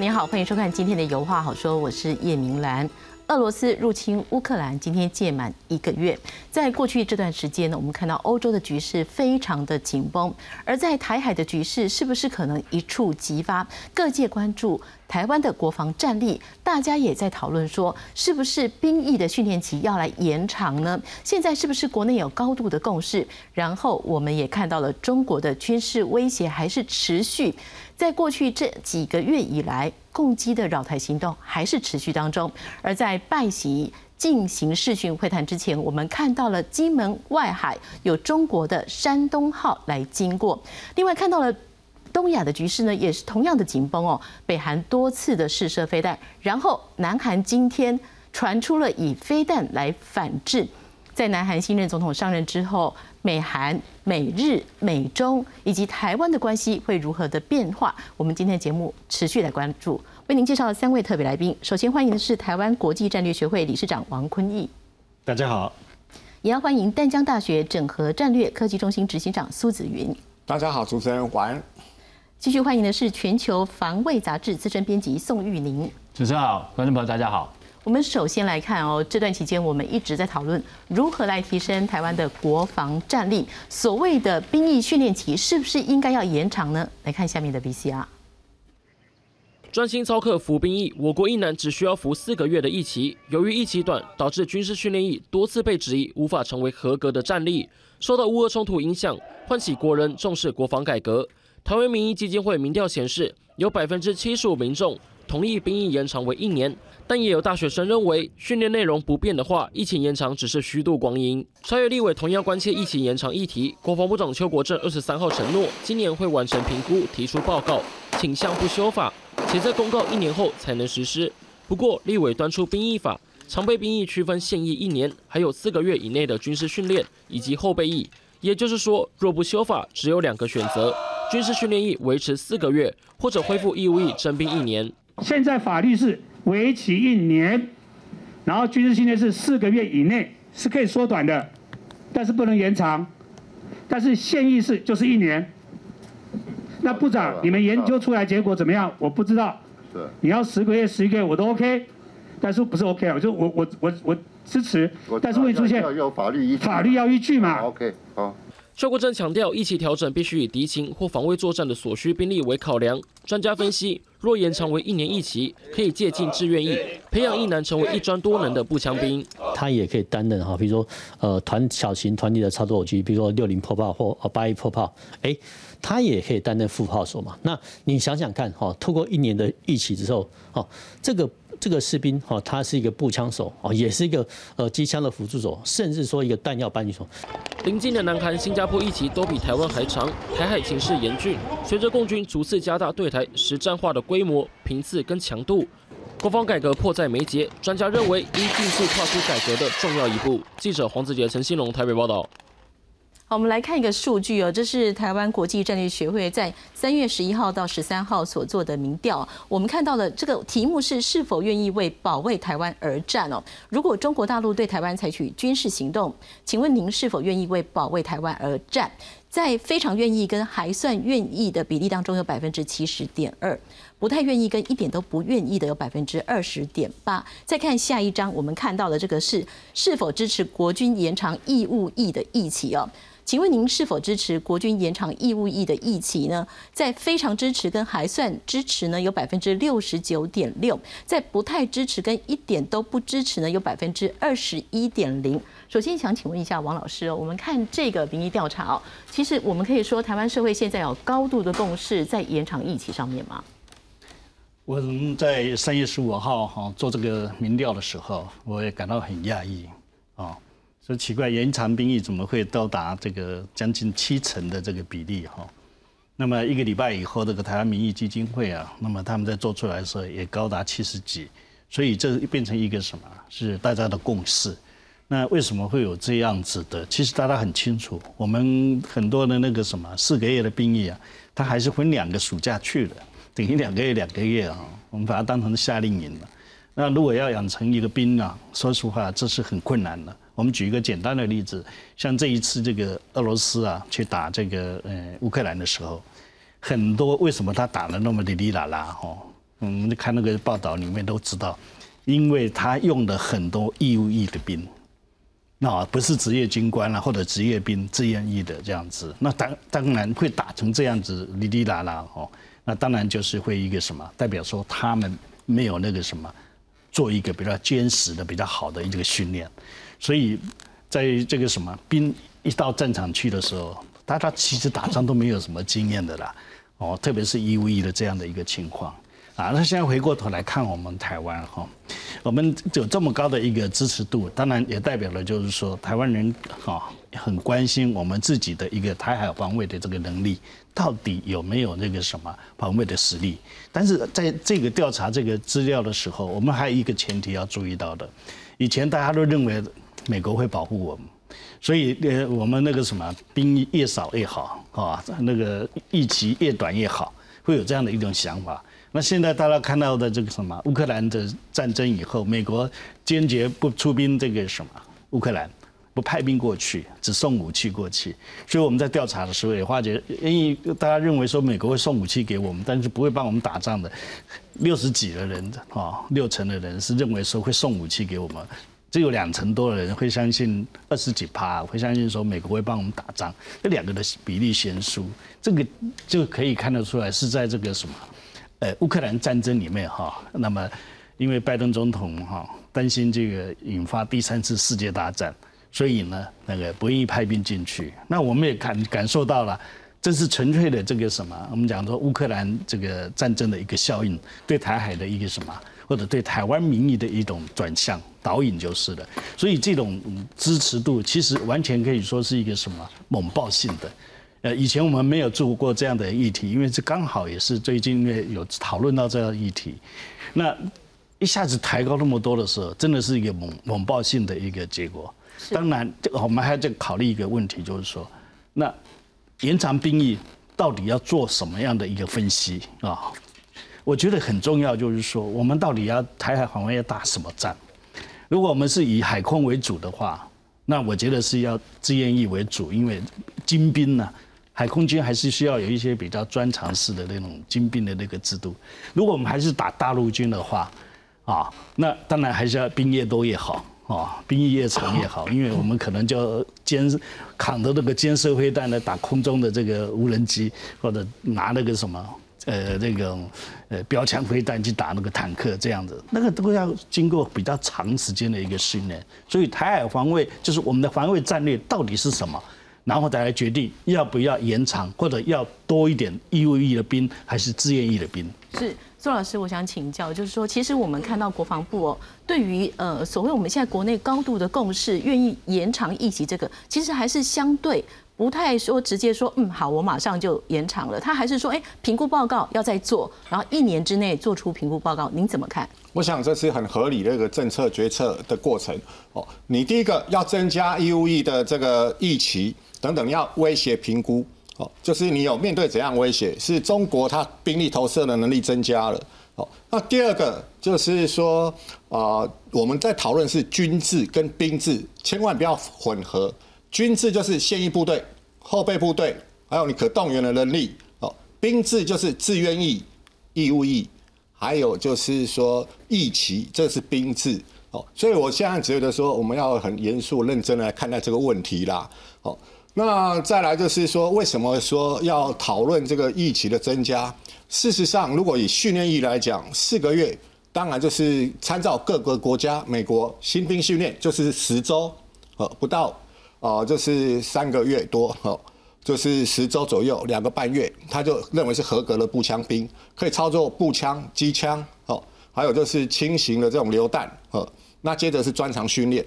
您好，欢迎收看今天的《油画好说》，我是叶明兰。俄罗斯入侵乌克兰，今天届满一个月。在过去这段时间呢，我们看到欧洲的局势非常的紧绷，而在台海的局势是不是可能一触即发？各界关注台湾的国防战力，大家也在讨论说，是不是兵役的训练期要来延长呢？现在是不是国内有高度的共识？然后我们也看到了中国的军事威胁还是持续。在过去这几个月以来，共机的扰台行动还是持续当中。而在拜习进行视讯会谈之前，我们看到了金门外海有中国的山东号来经过。另外看到了东亚的局势呢，也是同样的紧绷哦。北韩多次的试射飞弹，然后南韩今天传出了以飞弹来反制。在南韩新任总统上任之后。美韩、美日、美中以及台湾的关系会如何的变化？我们今天的节目持续来关注，为您介绍三位特别来宾。首先欢迎的是台湾国际战略学会理事长王坤义，大家好；也要欢迎淡江大学整合战略科技中心执行长苏子云，大家好，主持人晚继续欢迎的是全球防卫杂志资深编辑宋玉宁，主持人好，观众朋友大家好。我们首先来看哦，这段期间我们一直在讨论如何来提升台湾的国防战力。所谓的兵役训练期是不是应该要延长呢？来看下面的 VCR。专心操课服兵役，我国一男只需要服四个月的役期。由于役期短，导致军事训练役多次被质疑无法成为合格的战力。受到乌俄冲突影响，唤起国人重视国防改革。台湾民意基金会民调显示，有百分之七十五民众同意兵役延长为一年。但也有大学生认为，训练内容不变的话，疫情延长只是虚度光阴。超越立委同样关切疫情延长议题，国防部长邱国正二十三号承诺，今年会完成评估，提出报告，倾向不修法，且在公告一年后才能实施。不过，立委端出兵役法，常备兵役区分现役一年，还有四个月以内的军事训练以及后备役。也就是说，若不修法，只有两个选择：军事训练役维持四个月，或者恢复义务役征兵一年。现在法律是。为期一年，然后军事训练是四个月以内是可以缩短的，但是不能延长。但是现役是就是一年。那部长，你们研究出来结果怎么样？我不知道。是。你要十个月、十一个月我都 OK，但是不是 OK 啊？就我我我我支持，但是会出现法律依，法律要依据嘛？OK，好。邱国正强调，一起调整必须以敌情或防卫作战的所需兵力为考量。专家分析，若延长为一年一期，可以借鉴志愿役，培养一男成为一专多能的步枪兵。他也可以担任哈，比如说呃团小型团体的操作武器，比如说六零破炮或呃八一破炮，哎，他也可以担任副炮手嘛。那你想想看哈，透过一年的役期之后，哦，这个。这个士兵哈，他是一个步枪手哦，也是一个呃机枪的辅助手，甚至说一个弹药搬运手。临近的南韩、新加坡一期都比台湾还长，台海情势严峻。随着共军逐次加大对台实战化的规模、频次跟强度，国防改革迫在眉睫。专家认为，应迅速跨出改革的重要一步。记者黄子杰、陈新龙台北报道。好，我们来看一个数据哦，这是台湾国际战略学会在三月十一号到十三号所做的民调。我们看到了这个题目是是否愿意为保卫台湾而战哦？如果中国大陆对台湾采取军事行动，请问您是否愿意为保卫台湾而战？在非常愿意跟还算愿意的比例当中，有百分之七十点二；不太愿意跟一点都不愿意的有百分之二十点八。再看下一章，我们看到的这个是是否支持国军延长义务役的议题哦？请问您是否支持国军延长义务役的役期呢？在非常支持跟还算支持呢，有百分之六十九点六；在不太支持跟一点都不支持呢，有百分之二十一点零。首先想请问一下王老师哦，我们看这个民意调查哦，其实我们可以说台湾社会现在有高度的共识在延长役期上面吗？我们在三月十五号哈做这个民调的时候，我也感到很讶异啊。奇怪，延长兵役怎么会到达这个将近七成的这个比例哈？那么一个礼拜以后，这个台湾民意基金会啊，那么他们在做出来的时候也高达七十几，所以这变成一个什么？是大家的共识。那为什么会有这样子的？其实大家很清楚，我们很多的那个什么四个月的兵役啊，它还是分两个暑假去的，等于两个月两个月啊，我们把它当成夏令营了。那如果要养成一个兵啊，说实话，这是很困难的。我们举一个简单的例子，像这一次这个俄罗斯啊去打这个呃乌克兰的时候，很多为什么他打的那么哩哩啦啦哈？我们看那个报道里面都知道，因为他用了很多义务役的兵，那不是职业军官啊，或者职业兵志愿役的这样子，那当当然会打成这样子哩哩啦啦哦，那当然就是会一个什么，代表说他们没有那个什么，做一个比较坚实的、比较好的一个训练，所以在这个什么兵一到战场去的时候，大家其实打仗都没有什么经验的啦，哦，特别是一 v 一的这样的一个情况。啊，那现在回过头来看我们台湾哈，我们有这么高的一个支持度，当然也代表了就是说台湾人哈很关心我们自己的一个台海防卫的这个能力，到底有没有那个什么防卫的实力？但是在这个调查这个资料的时候，我们还有一个前提要注意到的，以前大家都认为美国会保护我们，所以呃我们那个什么兵越少越好啊，那个役期越短越好，会有这样的一种想法。那现在大家看到的这个什么乌克兰的战争以后，美国坚决不出兵这个什么乌克兰，不派兵过去，只送武器过去。所以我们在调查的时候也发觉，因为大家认为说美国会送武器给我们，但是不会帮我们打仗的，六十几的人啊，六成的人是认为说会送武器给我们，只有两成多的人会相信二十几趴会相信说美国会帮我们打仗，这两个的比例悬殊，这个就可以看得出来是在这个什么。呃，乌克兰战争里面哈，那么因为拜登总统哈担心这个引发第三次世界大战，所以呢那个不愿意派兵进去。那我们也感感受到了，这是纯粹的这个什么？我们讲说乌克兰这个战争的一个效应，对台海的一个什么，或者对台湾民意的一种转向导引就是了。所以这种支持度其实完全可以说是一个什么猛爆性的。呃，以前我们没有做过这样的议题，因为这刚好也是最近因为有讨论到这样议题，那一下子抬高那么多的时候，真的是一个猛猛爆性的一个结果。当然，这个我们还要再考虑一个问题，就是说，那延长兵役到底要做什么样的一个分析啊？我觉得很重要，就是说，我们到底要台海防卫要打什么战？如果我们是以海空为主的话，那我觉得是要志愿役为主，因为精兵呢。海空军还是需要有一些比较专长式的那种精兵的那个制度。如果我们还是打大陆军的话，啊，那当然还是要兵越多越好啊，兵役越长越好，因为我们可能就肩扛着那个肩射飞弹来打空中的这个无人机，或者拿那个什么呃那个呃标枪飞弹去打那个坦克这样子，那个都要经过比较长时间的一个训练。所以台海防卫就是我们的防卫战略到底是什么？然后再来决定要不要延长，或者要多一点义务役的兵，还是自愿役的兵。是苏老师，我想请教，就是说，其实我们看到国防部哦，对于呃所谓我们现在国内高度的共识，愿意延长疫情这个，其实还是相对不太说直接说，嗯，好，我马上就延长了。他还是说，哎，评估报告要再做，然后一年之内做出评估报告，您怎么看？我想这是很合理的一个政策决策的过程。哦，你第一个要增加 EUE 的这个疫期。等等，要威胁评估哦，就是你有面对怎样威胁？是中国它兵力投射的能力增加了哦。那第二个就是说啊，我们在讨论是军制跟兵制，千万不要混合。军制就是现役部队、后备部队，还有你可动员的能力哦。兵制就是自愿役、义务役，还有就是说役期，这是兵制哦。所以我现在觉得说，我们要很严肃、认真来看待这个问题啦。哦。那再来就是说，为什么说要讨论这个役期的增加？事实上，如果以训练役来讲，四个月，当然就是参照各个国家，美国新兵训练就是十周，呃，不到，哦，就是三个月多，哦，就是十周左右，两个半月，他就认为是合格的步枪兵，可以操作步枪、机枪，哦，还有就是轻型的这种榴弹，呃，那接着是专长训练。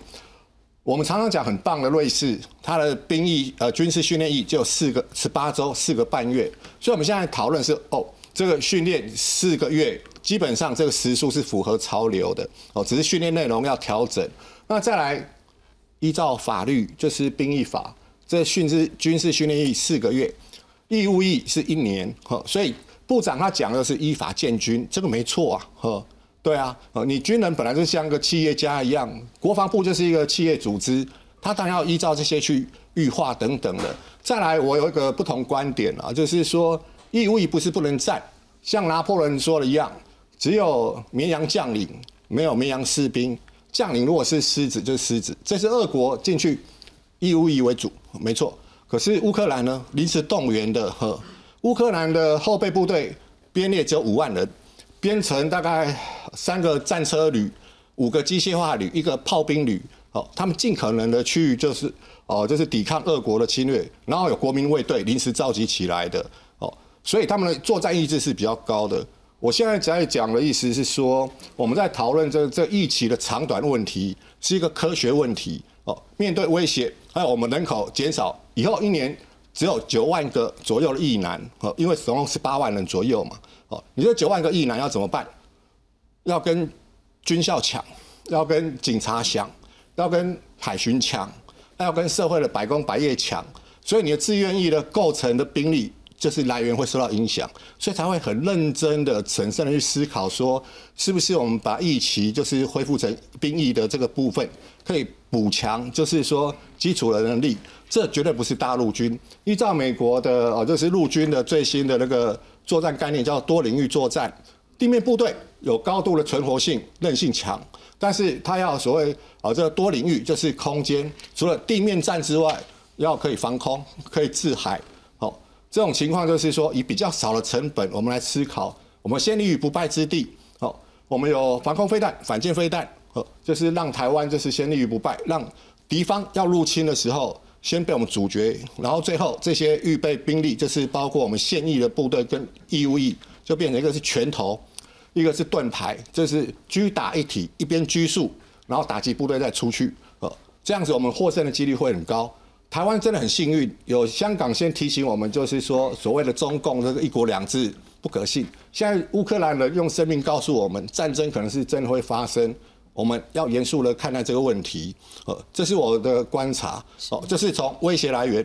我们常常讲很棒的瑞士，它的兵役呃军事训练役就四个十八周四个半月，所以我们现在讨论是哦，这个训练四个月，基本上这个时数是符合潮流的哦，只是训练内容要调整。那再来依照法律就是兵役法，这训之军事训练役四个月，义务役是一年，呵，所以部长他讲的是依法建军，这个没错啊，呵。对啊，呃，你军人本来就像个企业家一样，国防部就是一个企业组织，他当然要依照这些去预化等等的。再来，我有一个不同观点啊，就是说义务役不是不能战，像拿破仑说的一样，只有绵羊将领，没有绵羊士兵。将领如果是狮子，就是狮子。这是俄国进去义务役为主，没错。可是乌克兰呢，临时动员的呵，乌克兰的后备部队编列只有五万人，编成大概三个战车旅、五个机械化旅、一个炮兵旅。哦，他们尽可能的去就是哦，就是抵抗俄国的侵略，然后有国民卫队临时召集起来的。所以他们的作战意志是比较高的。我现在在讲的意思是说，我们在讨论这这疫情的长短问题，是一个科学问题。哦，面对威胁，还有我们人口减少，以后一年只有九万个左右的役男，哦，因为总共是八万人左右嘛，哦，你这九万个役男要怎么办？要跟军校抢，要跟警察抢，要跟海巡抢，要跟社会的白工白业抢，所以你的自愿役的构成的兵力。就是来源会受到影响，所以才会很认真的、审慎的去思考，说是不是我们把义旗就是恢复成兵役的这个部分，可以补强，就是说基础的能力。这绝对不是大陆军。依照美国的哦，就是陆军的最新的那个作战概念，叫多领域作战。地面部队有高度的存活性、韧性强，但是它要所谓啊，这个多领域就是空间，除了地面战之外，要可以防空、可以制海。这种情况就是说，以比较少的成本，我们来思考，我们先立于不败之地。好，我们有防空飞弹、反舰飞弹，呃，就是让台湾就是先立于不败，让敌方要入侵的时候，先被我们阻绝，然后最后这些预备兵力，就是包括我们现役的部队跟义务役，就变成一个是拳头，一个是盾牌，这是狙打一体，一边拘束，然后打击部队再出去，呃，这样子我们获胜的几率会很高。台湾真的很幸运，有香港先提醒我们，就是说所谓的中共这个一国两制不可信。现在乌克兰人用生命告诉我们，战争可能是真的会发生，我们要严肃的看待这个问题。呃，这是我的观察。哦，这是从威胁来源，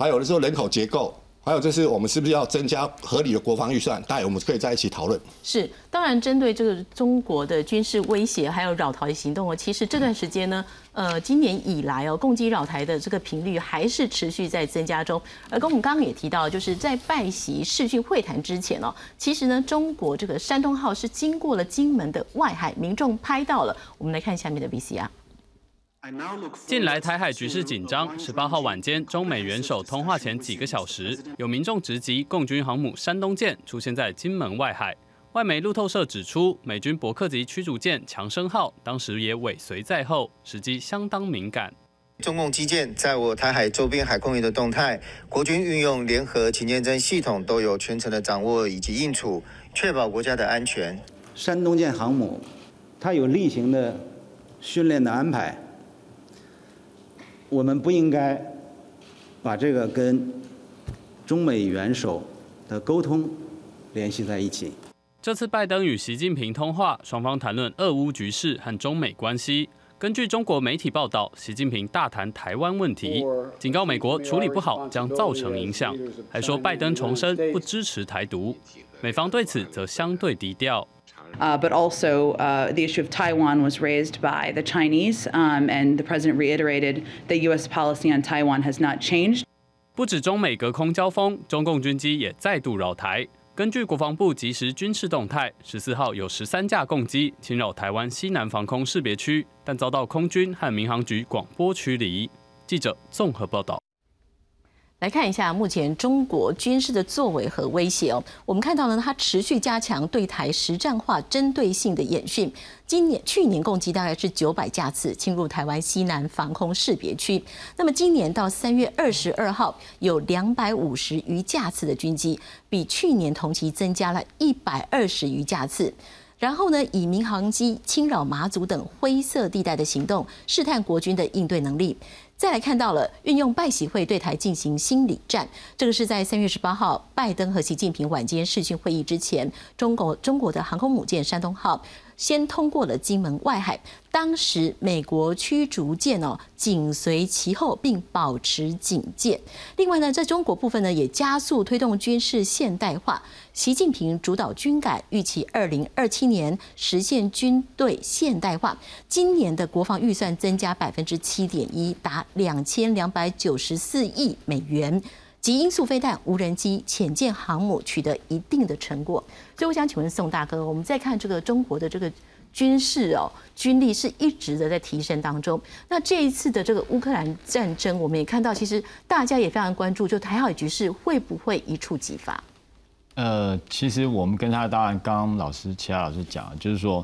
还有的时候人口结构。还有就是，我们是不是要增加合理的国防预算？大家我们可以在一起讨论。是，当然针对这个中国的军事威胁还有扰台行动哦，其实这段时间呢，呃，今年以来哦，攻击扰台的这个频率还是持续在增加中。而跟我们刚刚也提到，就是在拜习视讯会谈之前哦，其实呢，中国这个山东号是经过了金门的外海，民众拍到了。我们来看下面的 VCR。近来台海局势紧张。十八号晚间，中美元首通话前几个小时，有民众直击共军航母山东舰出现在金门外海。外媒路透社指出，美军伯克级驱逐舰强生号当时也尾随在后，时机相当敏感。中共基建在我台海周边海空域的动态，国军运用联合勤监侦系统都有全程的掌握以及应处，确保国家的安全。山东舰航母，它有例行的训练的安排。我们不应该把这个跟中美元首的沟通联系在一起。这次拜登与习近平通话，双方谈论俄乌局势和中美关系。根据中国媒体报道，习近平大谈台湾问题，警告美国处理不好将造成影响，还说拜登重申不支持台独。美方对此则相对低调。Uh, but also, uh, the issue of Taiwan was raised by the Chinese, um, and the president reiterated that U.S. policy on Taiwan has not changed. 不止中美隔空交锋，中共军机也再度扰台。根据国防部即时军事动态，十四号有十三架共机侵扰台湾西南防空识别区，但遭到空军和民航局广播驱离。记者综合报道。 来看一下目前中国军事的作为和威胁哦。我们看到呢，它持续加强对台实战化、针对性的演训。今年、去年共计大概是九百架次侵入台湾西南防空识别区。那么今年到三月二十二号，有两百五十余架次的军机，比去年同期增加了一百二十余架次。然后呢，以民航机侵扰马祖等灰色地带的行动，试探国军的应对能力。再来看到了运用拜习会对台进行心理战，这个是在三月十八号拜登和习近平晚间视讯会议之前，中国中国的航空母舰山东号。先通过了金门外海，当时美国驱逐舰哦紧随其后，并保持警戒。另外呢，在中国部分呢，也加速推动军事现代化。习近平主导军改，预期二零二七年实现军队现代化。今年的国防预算增加百分之七点一，达两千两百九十四亿美元。极音速飞弹、无人机、潜舰航母取得一定的成果。所以我想请问宋大哥，我们再看这个中国的这个军事哦，军力是一直的在提升当中。那这一次的这个乌克兰战争，我们也看到，其实大家也非常关注，就台海局势会不会一触即发？呃，其实我们跟他当然，刚刚老师其他老师讲，就是说，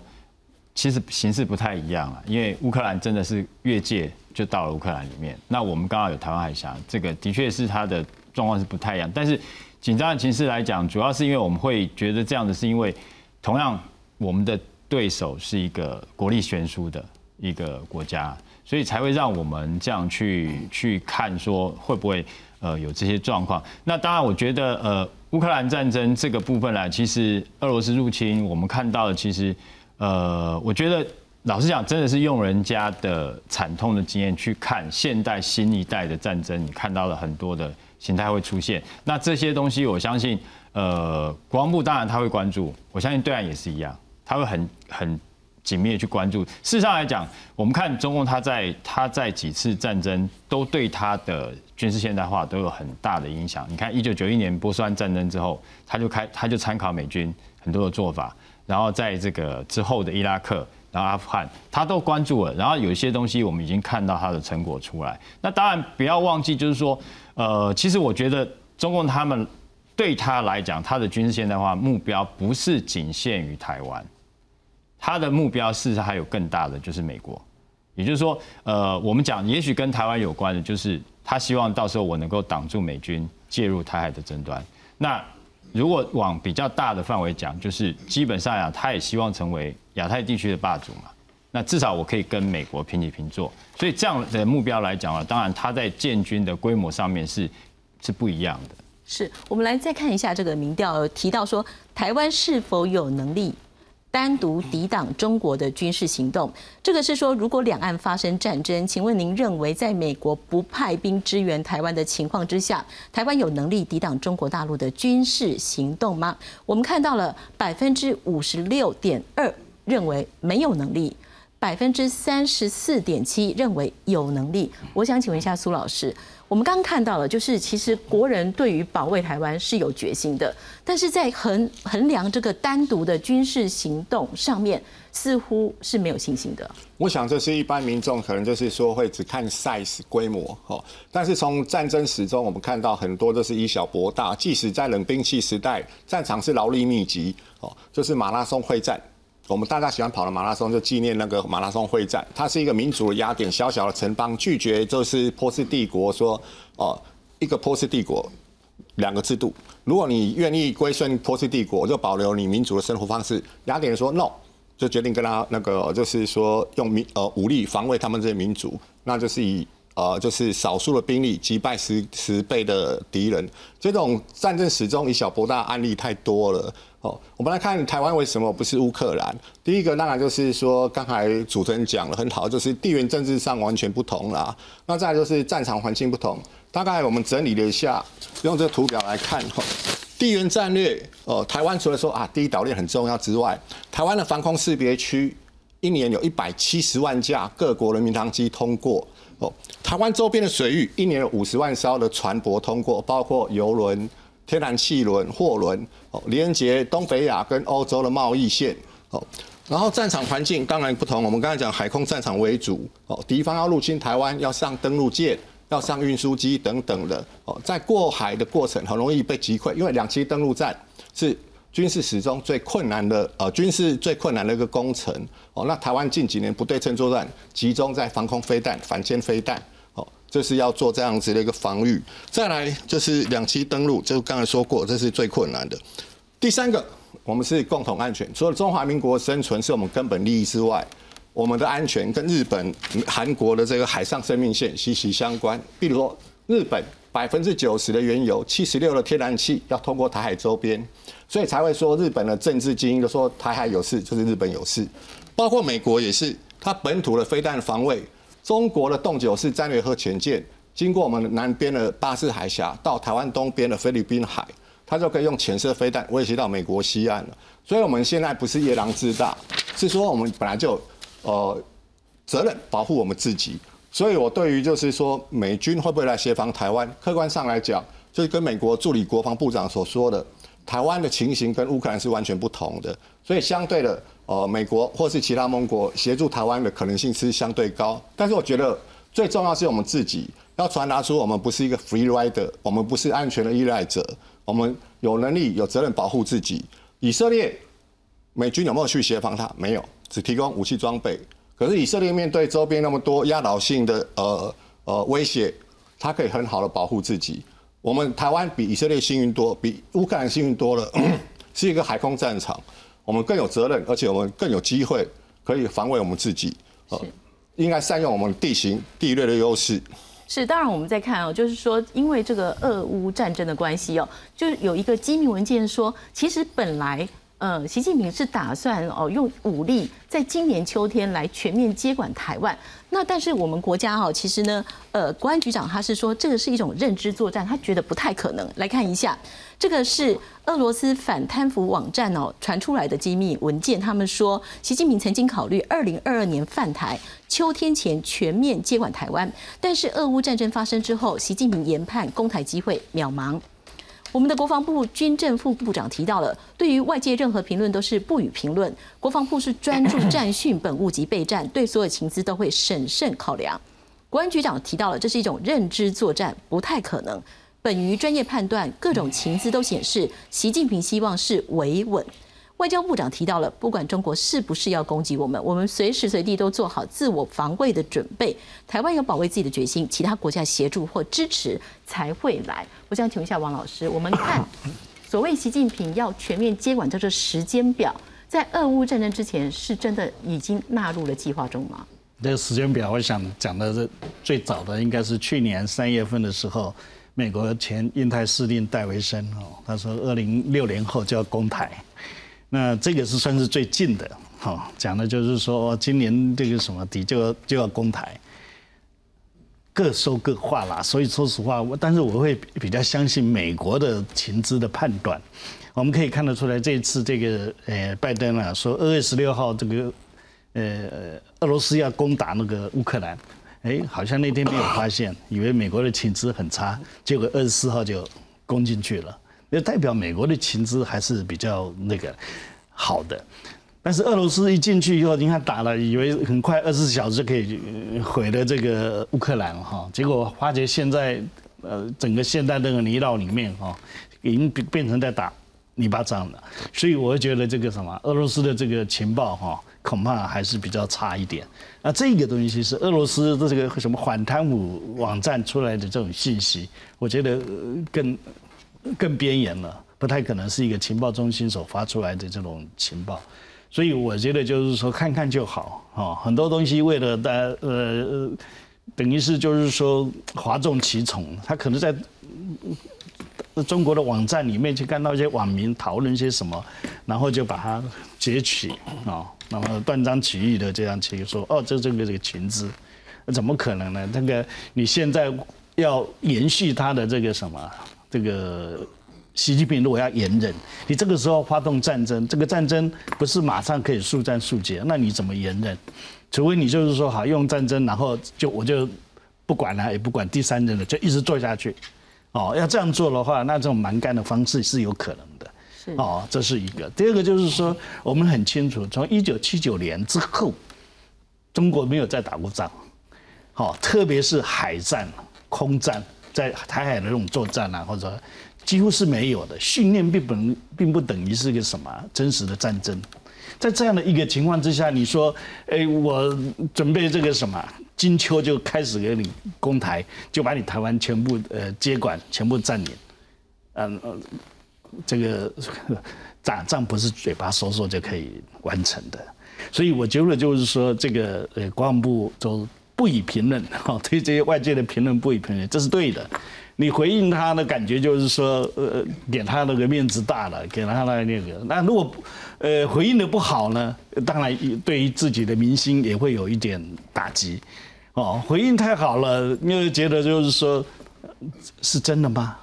其实形势不太一样了，因为乌克兰真的是越界就到了乌克兰里面。那我们刚好有台湾海峡，这个的确是它的状况是不太一样。但是紧张的情势来讲，主要是因为我们会觉得这样子，是因为同样我们的对手是一个国力悬殊的一个国家，所以才会让我们这样去去看说会不会呃有这些状况。那当然，我觉得呃。乌克兰战争这个部分呢，其实俄罗斯入侵，我们看到的其实，呃，我觉得老实讲，真的是用人家的惨痛的经验去看现代新一代的战争，你看到了很多的形态会出现。那这些东西，我相信，呃，国防部当然他会关注，我相信对岸也是一样，他会很很。紧密的去关注。事实上来讲，我们看中共，他在他在几次战争都对他的军事现代化都有很大的影响。你看，一九九一年波斯湾战争之后，他就开他就参考美军很多的做法，然后在这个之后的伊拉克，然后阿富汗，他都关注了。然后有一些东西，我们已经看到他的成果出来。那当然不要忘记，就是说，呃，其实我觉得中共他们对他来讲，他的军事现代化目标不是仅限于台湾。他的目标事实上还有更大的，就是美国，也就是说，呃，我们讲也许跟台湾有关的，就是他希望到时候我能够挡住美军介入台海的争端。那如果往比较大的范围讲，就是基本上呀，他也希望成为亚太地区的霸主嘛。那至少我可以跟美国平起平坐。所以这样的目标来讲啊，当然他在建军的规模上面是是不一样的。是我们来再看一下这个民调，提到说台湾是否有能力。单独抵挡中国的军事行动，这个是说，如果两岸发生战争，请问您认为，在美国不派兵支援台湾的情况之下，台湾有能力抵挡中国大陆的军事行动吗？我们看到了百分之五十六点二认为没有能力，百分之三十四点七认为有能力。我想请问一下苏老师。我们刚刚看到了，就是其实国人对于保卫台湾是有决心的，但是在衡衡量这个单独的军事行动上面，似乎是没有信心的。我想这是一般民众可能就是说会只看 size 规模哦，但是从战争史中我们看到很多都是以小博大，即使在冷兵器时代，战场是劳力密集哦，就是马拉松会战。我们大家喜欢跑的马拉松，就纪念那个马拉松会战。它是一个民主的雅典小小的城邦，拒绝就是波斯帝国说，哦，一个波斯帝国，两个制度。如果你愿意归顺波斯帝国，就保留你民主的生活方式。雅典人说 no，就决定跟他那个就是说用民呃武力防卫他们这些民族，那就是以呃就是少数的兵力击败十十倍的敌人。这种战争始终以小博大案例太多了。哦，我们来看台湾为什么不是乌克兰？第一个当然就是说，刚才主持人讲了很好，就是地缘政治上完全不同啦。那再就是战场环境不同。大概我们整理了一下，用这个图表来看哈，地缘战略哦，台湾除了说啊第一岛链很重要之外，台湾的防空识别区一年有一百七十万架各国人民航机通过哦，台湾周边的水域一年有五十万艘的船舶通过，包括游轮。天然气轮、货轮，哦，连接东北亚跟欧洲的贸易线，哦，然后战场环境当然不同。我们刚才讲海空战场为主，哦，敌方要入侵台湾，要上登陆舰，要上运输机等等的，哦，在过海的过程很容易被击溃，因为两栖登陆战是军事史中最困难的，呃，军事最困难的一个工程，哦，那台湾近几年不对称作战集中在防空飞弹、反舰飞弹。就是要做这样子的一个防御，再来就是两栖登陆，就刚才说过，这是最困难的。第三个，我们是共同安全，除了中华民国生存是我们根本利益之外，我们的安全跟日本、韩国的这个海上生命线息息相关。比如说，日本百分之九十的原油、七十六的天然气要通过台海周边，所以才会说日本的政治精英都说台海有事就是日本有事，包括美国也是，它本土的飞弹防卫。中国的洞九式战略核潜舰经过我们南边的巴士海峡到台湾东边的菲律宾海，它就可以用潜射飞弹威胁到美国西岸了。所以，我们现在不是夜郎自大，是说我们本来就呃责任保护我们自己。所以我对于就是说美军会不会来协防台湾，客观上来讲，就是跟美国助理国防部长所说的，台湾的情形跟乌克兰是完全不同的，所以相对的，呃，美国或是其他盟国协助台湾的可能性是相对高。但是我觉得最重要是我们自己要传达出我们不是一个 free rider，我们不是安全的依赖者，我们有能力、有责任保护自己。以色列美军有没有去协防他？没有，只提供武器装备。可是以色列面对周边那么多压倒性的呃呃威胁，他可以很好的保护自己。我们台湾比以色列幸运多，比乌克兰幸运多了，是一个海空战场，我们更有责任，而且我们更有机会可以防卫我们自己。呃，应该善用我们地形地略的优势。是，当然我们在看哦，就是说，因为这个俄乌战争的关系哦，就有一个机密文件说，其实本来。呃，习近平是打算哦用武力在今年秋天来全面接管台湾。那但是我们国家哈，其实呢，呃，公安局长他是说这个是一种认知作战，他觉得不太可能。来看一下，这个是俄罗斯反贪腐网站哦传出来的机密文件，他们说习近平曾经考虑二零二二年犯台，秋天前全面接管台湾，但是俄乌战争发生之后，习近平研判攻台机会渺茫。我们的国防部军政副部长提到了，对于外界任何评论都是不予评论。国防部是专注战训本务及备战，对所有情资都会审慎考量。国安局长提到了，这是一种认知作战，不太可能。本于专业判断，各种情资都显示，习近平希望是维稳。外交部长提到了，不管中国是不是要攻击我们，我们随时随地都做好自我防卫的准备。台湾有保卫自己的决心，其他国家协助或支持才会来。我想请问一下王老师，我们看 所谓习近平要全面接管这个时间表，在俄乌战争之前，是真的已经纳入了计划中吗？这个时间表，我想讲的是最早的应该是去年三月份的时候，美国前印太司令戴维森哦，他说二零六年后就要攻台。那这个是算是最近的，哈，讲的就是说今年这个什么底就就要攻台，各说各话啦。所以说实话，我但是我会比较相信美国的情资的判断。我们可以看得出来，这一次这个呃拜登啊说二月十六号这个呃俄罗斯要攻打那个乌克兰，哎，好像那天没有发现，以为美国的情资很差，结果二十四号就攻进去了。就代表美国的情资还是比较那个好的，但是俄罗斯一进去以后，你看打了，以为很快二十四小时可以毁了这个乌克兰哈，结果发觉现在呃整个现代那个泥淖里面哈，已经变变成在打泥巴仗了，所以我觉得这个什么俄罗斯的这个情报哈，恐怕还是比较差一点。那这个东西是俄罗斯的这个什么反贪腐网站出来的这种信息，我觉得更。更边缘了，不太可能是一个情报中心所发出来的这种情报，所以我觉得就是说看看就好啊。很多东西为了大家呃，等于是就是说哗众取宠，他可能在中国的网站里面去看到一些网民讨论些什么，然后就把它截取啊，那么断章取义的这样去说哦，这这个这个情资，怎么可能呢？这个你现在要延续他的这个什么？这个习近平如果要严忍，你这个时候发动战争，这个战争不是马上可以速战速决，那你怎么严忍？除非你就是说好用战争，然后就我就不管了，也不管第三人了，就一直做下去。哦，要这样做的话，那这种蛮干的方式是有可能的。是哦，这是一个。第二个就是说，我们很清楚，从一九七九年之后，中国没有再打过仗。好，特别是海战、空战。在台海的这种作战啊，或者几乎是没有的训练，并不并不等于是个什么真实的战争。在这样的一个情况之下，你说，哎，我准备这个什么金秋就开始给你攻台，就把你台湾全部呃接管，全部占领，嗯，这个打仗不是嘴巴说说就可以完成的。所以我觉得就是说，这个呃国防部都。不予评论，哈，对这些外界的评论不予评论，这是对的。你回应他的感觉就是说，呃，给他那个面子大了，给他那个。那如果，呃，回应的不好呢，当然对于自己的明星也会有一点打击。哦，回应太好了，因为觉得就是说，是真的吗？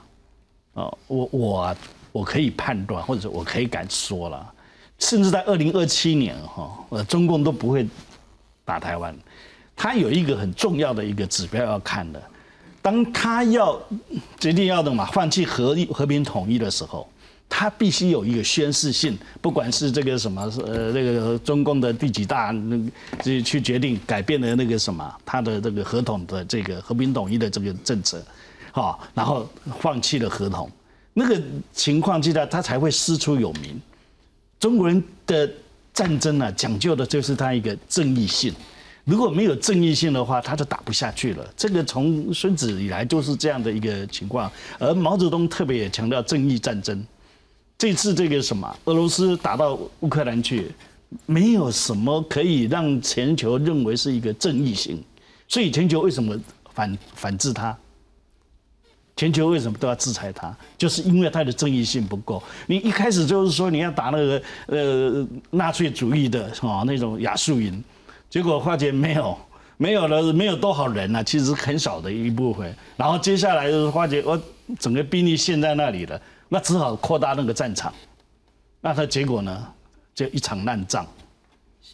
哦，我我我可以判断，或者我可以敢说了，甚至在二零二七年哈，呃，中共都不会打台湾。他有一个很重要的一个指标要看的，当他要决定要的嘛，放弃和和平统一的时候，他必须有一个宣誓性，不管是这个什么呃那个中共的第几大那个去决定改变了那个什么他的这个合同的这个和平统一的这个政策，好，然后放弃了合同，那个情况之下他才会师出有名。中国人的战争呢，讲究的就是他一个正义性。如果没有正义性的话，他就打不下去了。这个从孙子以来就是这样的一个情况。而毛泽东特别也强调正义战争。这次这个什么，俄罗斯打到乌克兰去，没有什么可以让全球认为是一个正义性。所以全球为什么反反制他？全球为什么都要制裁他？就是因为他的正义性不够。你一开始就是说你要打那个呃纳粹主义的哦那种亚速营。结果发觉没有，没有了，没有多少人了，其实很少的一部分。然后接下来就是发觉，我整个兵力陷在那里了，那只好扩大那个战场。那他结果呢，就一场烂仗。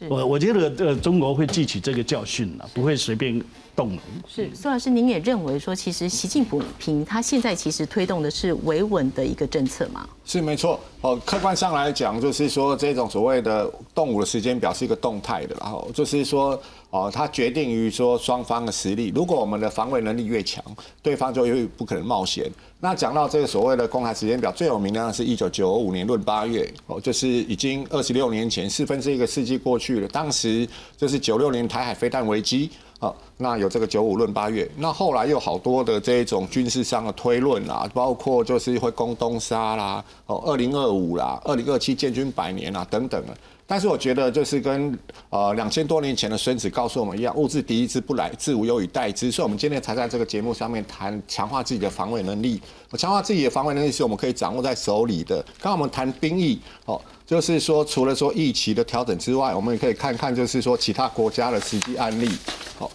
我我觉得呃，中国会汲取这个教训了，不会随便动。是苏老师，您也认为说，其实习近平他现在其实推动的是维稳的一个政策吗？是没错哦，客观上来讲，就是说这种所谓的动武的时间表是一个动态的，然后就是说哦，它决定于说双方的实力。如果我们的防卫能力越强，对方就越不可能冒险。那讲到这个所谓的公开时间表，最有名的是一九九五年闰八月哦，就是已经二十六年前，四分之一个世纪过去了。当时就是九六年台海飞弹危机。好，那有这个九五论八月，那后来又好多的这种军事上的推论啦，包括就是会攻东沙啦，哦，二零二五啦，二零二七建军百年啦等等的。但是我觉得就是跟呃两千多年前的孙子告诉我们一样，物质第一之不来，自无有以待之。所以我们今天才在这个节目上面谈强化自己的防卫能力。强化自己的防卫能力是我们可以掌握在手里的。刚刚我们谈兵役，哦，就是说除了说疫情的调整之外，我们也可以看看就是说其他国家的实际案例。好，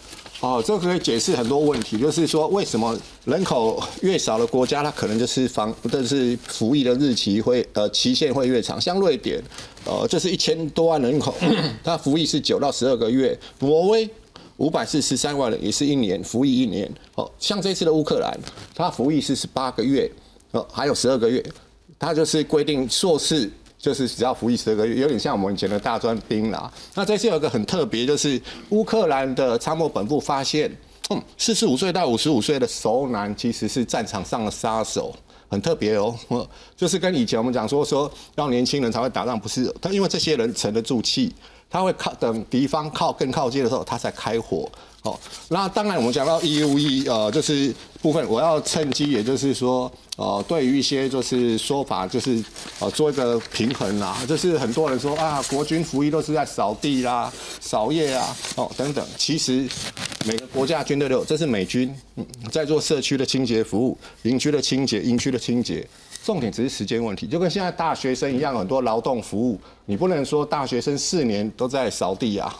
这个可以解释很多问题，就是说为什么人口越少的国家，它可能就是防，就是服役的日期会呃期限会越长。像瑞典，呃，这是一千多万人口，它服役是九到十二个月。挪威五百四十三万人，也是一年服役一年。哦，像这次的乌克兰，它服役是十八个月，呃，还有十二个月，它就是规定硕士。就是只要服役十二个月，有点像我们以前的大专兵啦。那这次有一个很特别，就是乌克兰的参谋本部发现，嗯，四十五岁到五十五岁的熟男其实是战场上的杀手，很特别哦。就是跟以前我们讲说说要年轻人才会打仗，不是他，因为这些人沉得住气，他会靠等敌方靠更靠近的时候，他才开火。哦，那当然我们讲到 E U E，呃，就是部分，我要趁机，也就是说。呃，对于一些就是说法，就是呃做一个平衡啦。就是很多人说啊，国军服役都是在扫地啦、扫夜啊，哦等等。其实每个国家军队都有，这是美军在做社区的清洁服务、营区的清洁、营区的清洁。重点只是时间问题，就跟现在大学生一样，很多劳动服务，你不能说大学生四年都在扫地啊，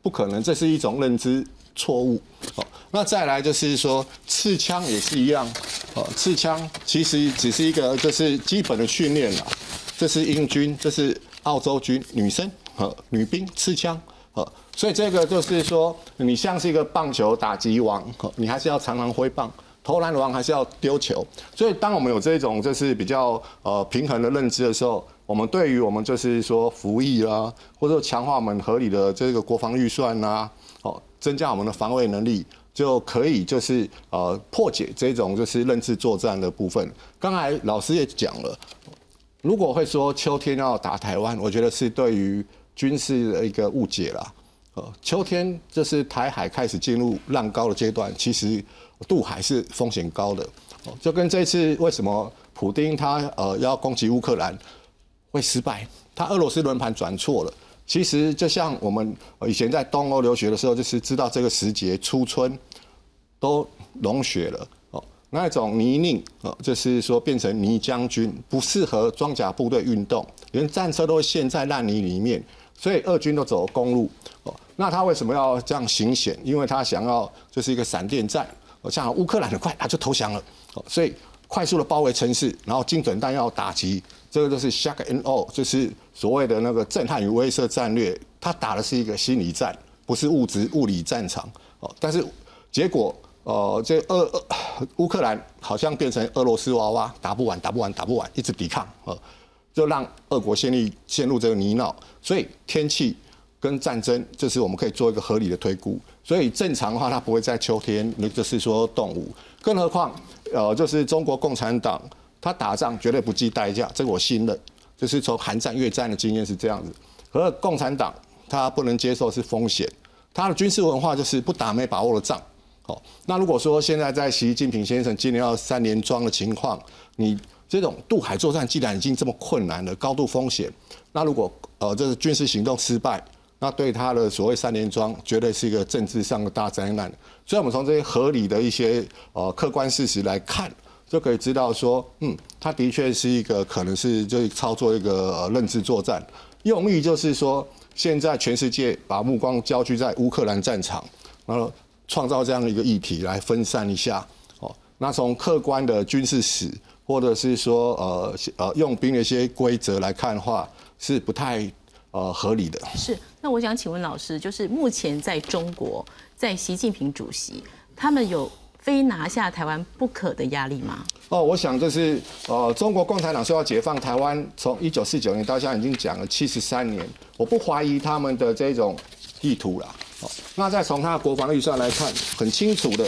不可能，这是一种认知。错误，哦，那再来就是说，刺枪也是一样，哦，刺枪其实只是一个就是基本的训练了。这是英军，这是澳洲军女生和女兵刺枪，呃，所以这个就是说，你像是一个棒球打击王，你还是要常常挥棒，投篮王还是要丢球。所以当我们有这种就是比较呃平衡的认知的时候，我们对于我们就是说服役啦，或者说强化我们合理的这个国防预算啦。增加我们的防卫能力，就可以就是呃破解这种就是认知作战的部分。刚才老师也讲了，如果会说秋天要打台湾，我觉得是对于军事的一个误解啦。呃，秋天就是台海开始进入浪高的阶段，其实渡海是风险高的。就跟这次为什么普丁他呃要攻击乌克兰会失败，他俄罗斯轮盘转错了。其实就像我们以前在东欧留学的时候，就是知道这个时节初春都融雪了哦，那种泥泞哦，就是说变成泥将军，不适合装甲部队运动，连战车都陷在烂泥里面，所以俄军都走公路哦。那他为什么要这样行险？因为他想要就是一个闪电战，像乌克兰很快他就投降了，所以快速的包围城市，然后精准弹药打击。这个就是 shock and all，就是所谓的那个震撼与威慑战略。他打的是一个心理战，不是物质物理战场哦。但是结果呃，这俄俄乌克兰好像变成俄罗斯娃娃，打不完，打不完，打不完，一直抵抗，呃，就让俄国陷入陷入这个泥淖。所以天气跟战争，这是我们可以做一个合理的推估。所以正常的话，它不会在秋天，那就是说动武。更何况，呃，就是中国共产党，他打仗绝对不计代价，这个我信任。就是从韩战、越战的经验是这样子。可是共产党他不能接受是风险，他的军事文化就是不打没把握的仗。好，那如果说现在在习近平先生今年要三连庄的情况，你这种渡海作战既然已经这么困难了，高度风险，那如果呃这是军事行动失败，那对他的所谓三连庄绝对是一个政治上的大灾难。所以我们从这些合理的一些呃客观事实来看，就可以知道说，嗯，他的确是一个可能是就操作一个呃认知作战，用意就是说，现在全世界把目光焦聚在乌克兰战场，然后。创造这样的一个议题来分散一下，哦，那从客观的军事史或者是说呃呃用兵的一些规则来看的话，是不太呃合理的。是，那我想请问老师，就是目前在中国，在习近平主席他们有非拿下台湾不可的压力吗？哦，我想这是呃，中国共产党说要解放台湾，从一九四九年到现在已经讲了七十三年，我不怀疑他们的这种意图了。那再从他国防预算来看，很清楚的，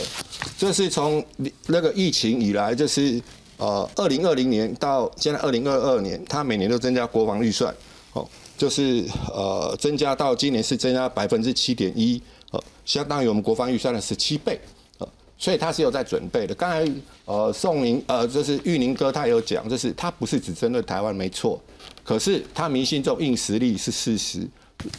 这是从那个疫情以来，就是呃，二零二零年到现在二零二二年，他每年都增加国防预算，哦，就是呃，增加到今年是增加百分之七点一，呃，相当于我们国防预算的十七倍，呃，所以他是有在准备的。刚才呃，宋宁呃，就是玉宁哥他有讲，就是他不是只针对台湾没错，可是他迷信这种硬实力是事实。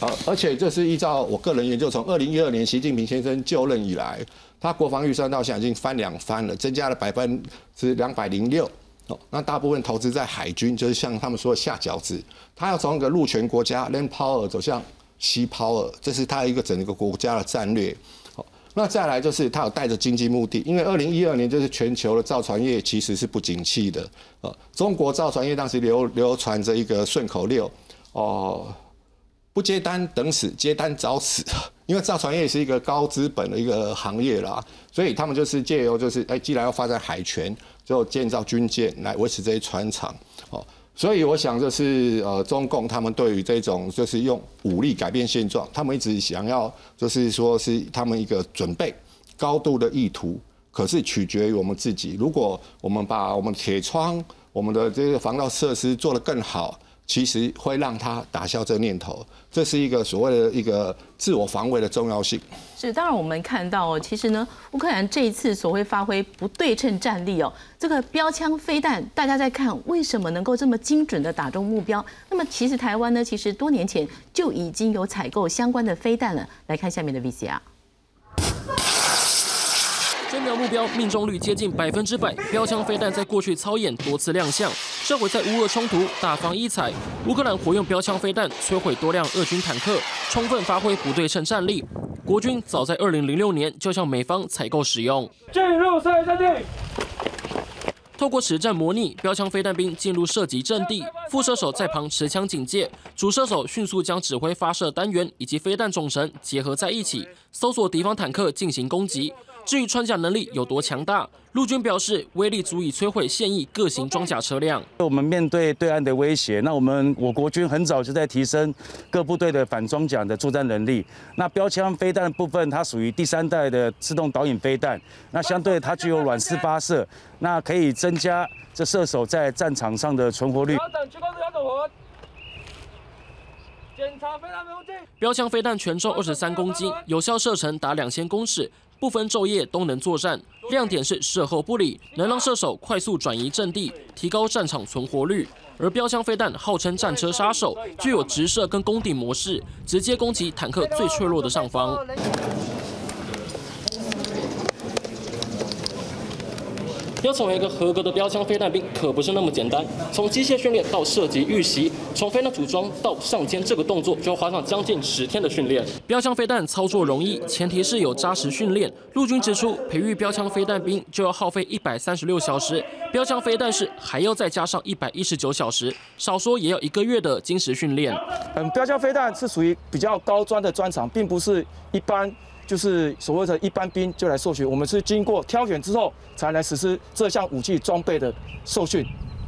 呃，而且这是依照我个人研究，从二零一二年习近平先生就任以来，他国防预算到现在已经翻两番了，增加了百分之两百零六。哦，那大部分投资在海军，就是像他们说的下饺子。他要从一个陆权国家 land power 走向 sea power，这是他一个整个国家的战略。好，那再来就是他有带着经济目的，因为二零一二年就是全球的造船业其实是不景气的。呃，中国造船业当时流流传着一个顺口溜，哦。不接单等死，接单早死。因为造船业是一个高资本的一个行业啦，所以他们就是借由就是，哎，既然要发展海权，就建造军舰来维持这些船厂。哦，所以我想就是呃，中共他们对于这种就是用武力改变现状，他们一直想要就是说是他们一个准备高度的意图，可是取决于我们自己。如果我们把我们铁窗、我们的这个防盗设施做得更好。其实会让他打消这个念头，这是一个所谓的一个自我防卫的重要性。是，当然我们看到，其实呢，乌克兰这一次所谓发挥不对称战力哦，这个标枪飞弹，大家在看为什么能够这么精准的打中目标？那么其实台湾呢，其实多年前就已经有采购相关的飞弹了。来看下面的 VCR。目标命中率接近百分之百，标枪飞弹在过去操演多次亮相。这回在乌俄冲突大放异彩，乌克兰活用标枪飞弹摧毁多辆俄军坦克，充分发挥不对称战力。国军早在二零零六年就向美方采购使用。进入射击阵地。透过实战模拟，标枪飞弹兵进入射击阵地，副射手在旁持枪警戒，主射手迅速将指挥发射单元以及飞弹总绳结合在一起，搜索敌方坦克进行攻击。至于穿甲能力有多强大，陆军表示威力足以摧毁现役各型装甲车辆。我们面对对岸的威胁，那我们我国军很早就在提升各部队的反装甲的作战能力。那标枪飞弹部分，它属于第三代的自动导引飞弹，那相对它具有软式发射，那可以增加这射手在战场上的存活率。检查飞弹。标枪飞弹全重二十三公斤，有效射程达两千公尺。不分昼夜都能作战，亮点是射后不理，能让射手快速转移阵地，提高战场存活率。而标枪飞弹号称战车杀手，具有直射跟攻顶模式，直接攻击坦克最脆弱的上方。要成为一个合格的标枪飞弹兵，可不是那么简单。从机械训练到射击预习，从飞弹组装到上肩这个动作，就要花上将近十天的训练。标枪飞弹操作容易，前提是有扎实训练。陆军指出，培育标枪飞弹兵就要耗费一百三十六小时，标枪飞弹是还要再加上一百一十九小时，少说也要一个月的精实训练。嗯，标枪飞弹是属于比较高专的专长，并不是一般。就是所谓的一般兵就来受训，我们是经过挑选之后才来实施这项武器装备的受训。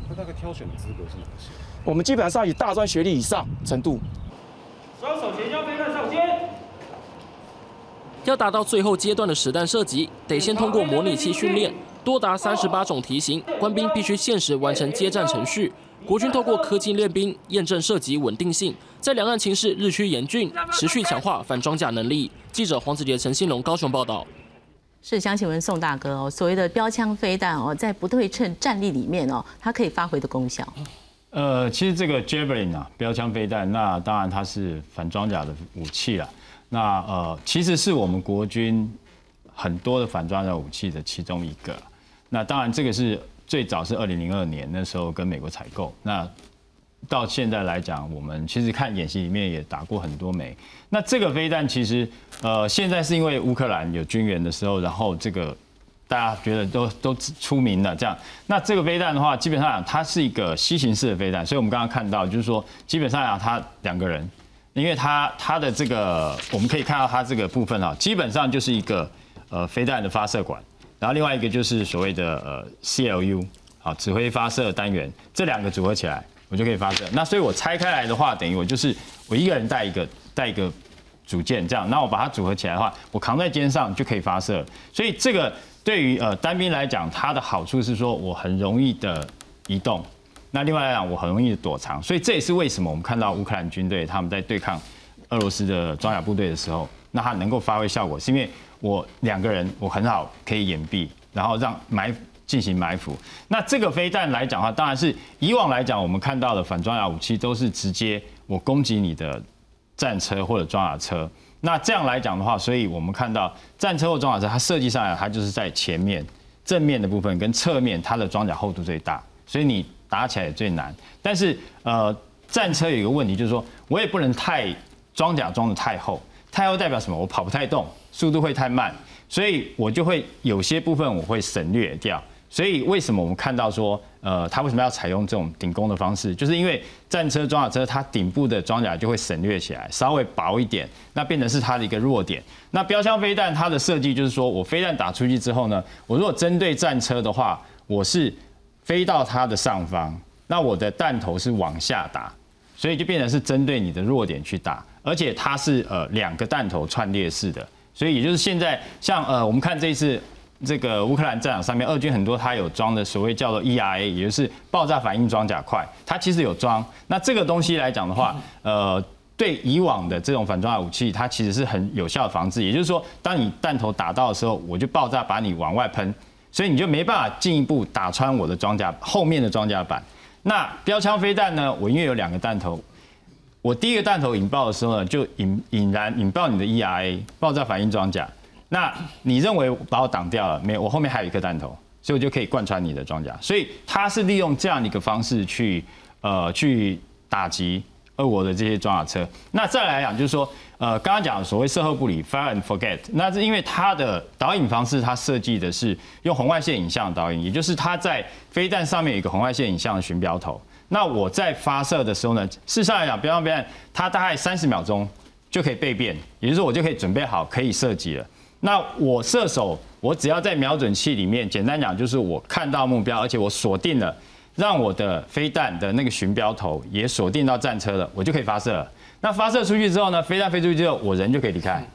那大概挑选的资格是哪些？我们基本上以大专学历以上程度。双手前交飞弹上肩。要达到最后阶段的实弹射击，得先通过模拟器训练，多达三十八种题型，官兵必须限时完成接战程序。国军透过科技练兵，验证射击稳定性，在两岸情势日趋严峻，持续强化反装甲能力。记者黄子杰、陈新龙高雄报道。是想请问宋大哥哦，所谓的标枪飞弹哦，在不对称战力里面哦，它可以发挥的功效？呃，其实这个 Javelin 啊，标枪飞弹，那当然它是反装甲的武器了。那呃，其实是我们国军很多的反装甲武器的其中一个。那当然这个是最早是二零零二年那时候跟美国采购。那到现在来讲，我们其实看演习里面也打过很多枚。那这个飞弹其实呃，现在是因为乌克兰有军援的时候，然后这个大家觉得都都出名了这样。那这个飞弹的话，基本上它是一个西形式的飞弹，所以我们刚刚看到就是说，基本上啊它两个人。因为它它的这个，我们可以看到它这个部分啊，基本上就是一个呃飞弹的发射管，然后另外一个就是所谓的呃 CLU 好指挥发射单元，这两个组合起来，我就可以发射。那所以我拆开来的话，等于我就是我一个人带一个带一个组件这样，那我把它组合起来的话，我扛在肩上就可以发射。所以这个对于呃单兵来讲，它的好处是说我很容易的移动。那另外来讲，我很容易躲藏，所以这也是为什么我们看到乌克兰军队他们在对抗俄罗斯的装甲部队的时候，那他能够发挥效果，是因为我两个人我很好可以掩蔽，然后让埋进行埋伏。那这个飞弹来讲的话，当然是以往来讲我们看到的反装甲武器都是直接我攻击你的战车或者装甲车。那这样来讲的话，所以我们看到战车或装甲车，它设计上来它就是在前面正面的部分跟侧面，它的装甲厚度最大，所以你。打起来也最难，但是呃，战车有一个问题，就是说我也不能太装甲装的太厚，太厚代表什么？我跑不太动，速度会太慢，所以我就会有些部分我会省略掉。所以为什么我们看到说，呃，它为什么要采用这种顶攻的方式？就是因为战车装甲车它顶部的装甲就会省略起来，稍微薄一点，那变成是它的一个弱点。那标枪飞弹它的设计就是说我飞弹打出去之后呢，我如果针对战车的话，我是。飞到它的上方，那我的弹头是往下打，所以就变成是针对你的弱点去打，而且它是呃两个弹头串列式的，所以也就是现在像呃我们看这次这个乌克兰战场上面，俄军很多它有装的所谓叫做 ERA，也就是爆炸反应装甲块，它其实有装。那这个东西来讲的话，呃，对以往的这种反装甲武器，它其实是很有效的防治，也就是说，当你弹头打到的时候，我就爆炸把你往外喷。所以你就没办法进一步打穿我的装甲后面的装甲板。那标枪飞弹呢？我因为有两个弹头，我第一个弹头引爆的时候呢，就引引燃引爆你的 ERA 爆炸反应装甲。那你认为把我挡掉了？没有，我后面还有一颗弹头，所以我就可以贯穿你的装甲。所以它是利用这样的一个方式去呃去打击俄国的这些装甲车。那再来讲就是说。呃，刚刚讲的所谓售后不理 （fire and forget），那是因为它的导引方式，它设计的是用红外线影像导引，也就是它在飞弹上面有一个红外线影像的巡标头。那我在发射的时候呢，事实上来讲，标枪飞弹它大概三十秒钟就可以备变，也就是说我就可以准备好可以射击了。那我射手，我只要在瞄准器里面，简单讲就是我看到目标，而且我锁定了，让我的飞弹的那个巡标头也锁定到战车了，我就可以发射了。那发射出去之后呢？飞弹飞出去之后，我人就可以离开，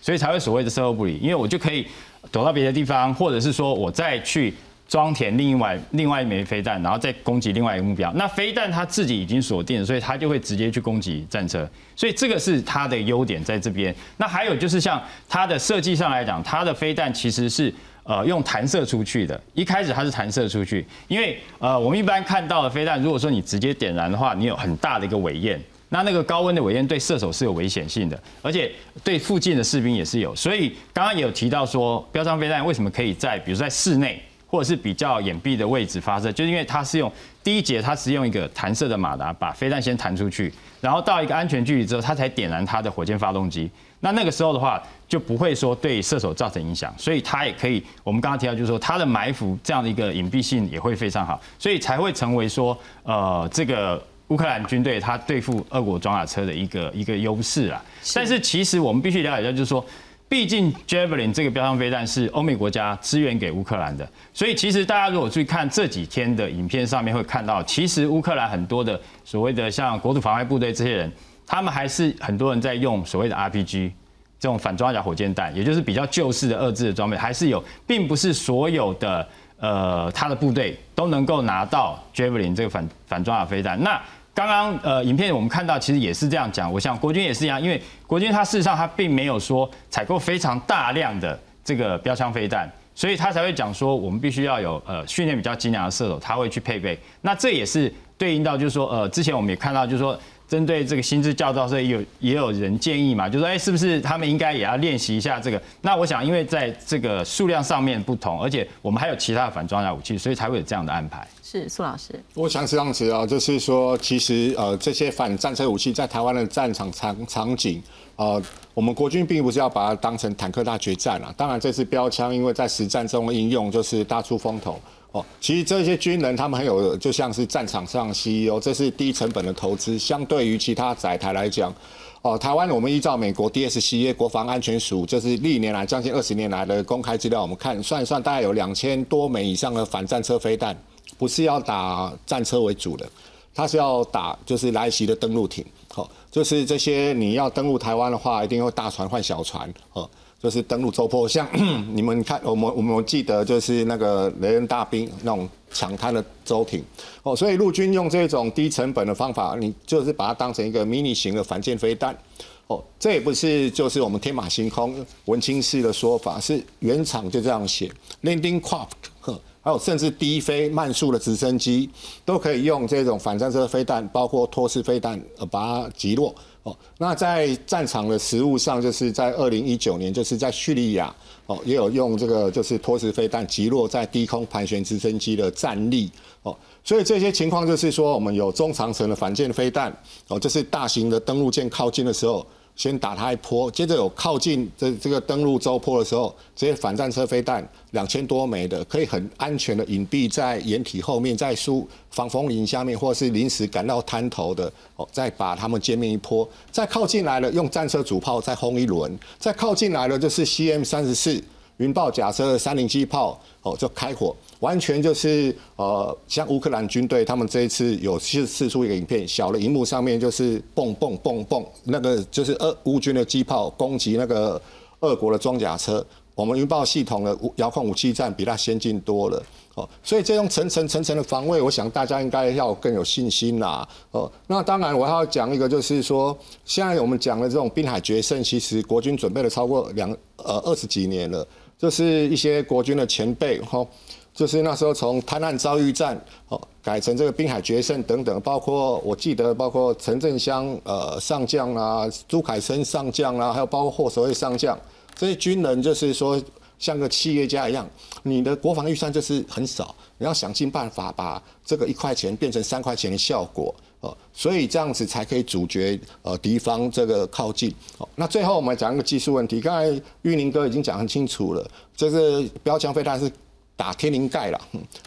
所以才会所谓的售后不理，因为我就可以躲到别的地方，或者是说我再去装填另外另外一枚飞弹，然后再攻击另外一个目标。那飞弹它自己已经锁定，所以它就会直接去攻击战车，所以这个是它的优点在这边。那还有就是像它的设计上来讲，它的飞弹其实是呃用弹射出去的，一开始它是弹射出去，因为呃我们一般看到的飞弹，如果说你直接点燃的话，你有很大的一个尾焰。那那个高温的尾焰对射手是有危险性的，而且对附近的士兵也是有。所以刚刚也有提到说，标枪飞弹为什么可以在比如在室内或者是比较隐蔽的位置发射，就是因为它是用第一节，它是用一个弹射的马达把飞弹先弹出去，然后到一个安全距离之后，它才点燃它的火箭发动机。那那个时候的话，就不会说对射手造成影响，所以它也可以，我们刚刚提到就是说它的埋伏这样的一个隐蔽性也会非常好，所以才会成为说呃这个。乌克兰军队它对付俄国装甲车的一个一个优势啦，但是其实我们必须了解一下，就是说毕竟 Javelin 这个标枪飞弹是欧美国家支援给乌克兰的，所以其实大家如果注意看这几天的影片上面会看到，其实乌克兰很多的所谓的像国土防卫部队这些人，他们还是很多人在用所谓的 RPG 这种反装甲火箭弹，也就是比较旧式的二制的装备，还是有，并不是所有的呃他的部队都能够拿到 Javelin 这个反反装甲飞弹。那刚刚呃，影片我们看到其实也是这样讲，我想国军也是一样，因为国军它事实上它并没有说采购非常大量的这个标枪飞弹，所以他才会讲说我们必须要有呃训练比较精良的射手，他会去配备。那这也是对应到就是说呃，之前我们也看到就是说。针对这个薪资教导，所以有也有人建议嘛，就说哎，是不是他们应该也要练习一下这个？那我想，因为在这个数量上面不同，而且我们还有其他的反装甲武器，所以才会有这样的安排。是苏老师，我想这样子啊，就是说，其实呃，这些反战车武器在台湾的战场场场景，呃，我们国军并不是要把它当成坦克大决战啊。当然，这次标枪因为在实战中的应用，就是大出风头。哦，其实这些军人他们很有，就像是战场上 CEO，这是低成本的投资。相对于其他载台来讲，哦，台湾我们依照美国 DSCA 国防安全署，就是历年来将近二十年来的公开资料，我们看算一算，大概有两千多枚以上的反战车飞弹，不是要打战车为主的，它是要打就是来袭的登陆艇。好，就是这些你要登陆台湾的话，一定会大船换小船。哦。就是登陆周坡，像 你们看，我们我们记得就是那个雷恩大兵那种抢滩的舟艇。哦，所以陆军用这种低成本的方法，你就是把它当成一个迷你型的反舰飞弹。哦，这也不是就是我们天马行空文青式的说法，是原厂就这样写，landing craft，还有甚至低飞慢速的直升机都可以用这种反战车飞弹，包括托式飞弹呃把它击落。哦，那在战场的实物上，就是在二零一九年，就是在叙利亚，哦，也有用这个就是托式飞弹击落在低空盘旋直升机的战力，哦，所以这些情况就是说，我们有中长程的反舰飞弹，哦，就是大型的登陆舰靠近的时候。先打他一波，接着有靠近这这个登陆周坡的时候，这些反战车飞弹两千多枚的，可以很安全的隐蔽在掩体后面，在输防风林下面，或是临时赶到滩头的，哦，再把他们歼灭一波，再靠近来了，用战车主炮再轰一轮，再靠近来了就是 CM 三十四云豹假设的三零机炮，哦，就开火。完全就是呃，像乌克兰军队，他们这一次有试试出一个影片，小的荧幕上面就是蹦蹦蹦蹦，那个就是俄乌军的机炮攻击那个俄国的装甲车。我们云豹系统的遥控武器站比它先进多了哦，所以这种层层层层的防卫，我想大家应该要更有信心啦哦。那当然我还要讲一个，就是说现在我们讲的这种滨海决胜，其实国军准备了超过两呃二十几年了，就是一些国军的前辈哈。就是那时候从滩岸遭遇战哦，改成这个滨海决胜等等，包括我记得包括陈振湘呃上将啊，朱凯生上将啊，还有包括霍守卫上将，这些军人就是说像个企业家一样，你的国防预算就是很少，你要想尽办法把这个一块钱变成三块钱的效果哦，所以这样子才可以阻绝呃敌方这个靠近。哦，那最后我们讲一个技术问题，刚才玉宁哥已经讲很清楚了，这个标枪飞弹是。打天灵盖了，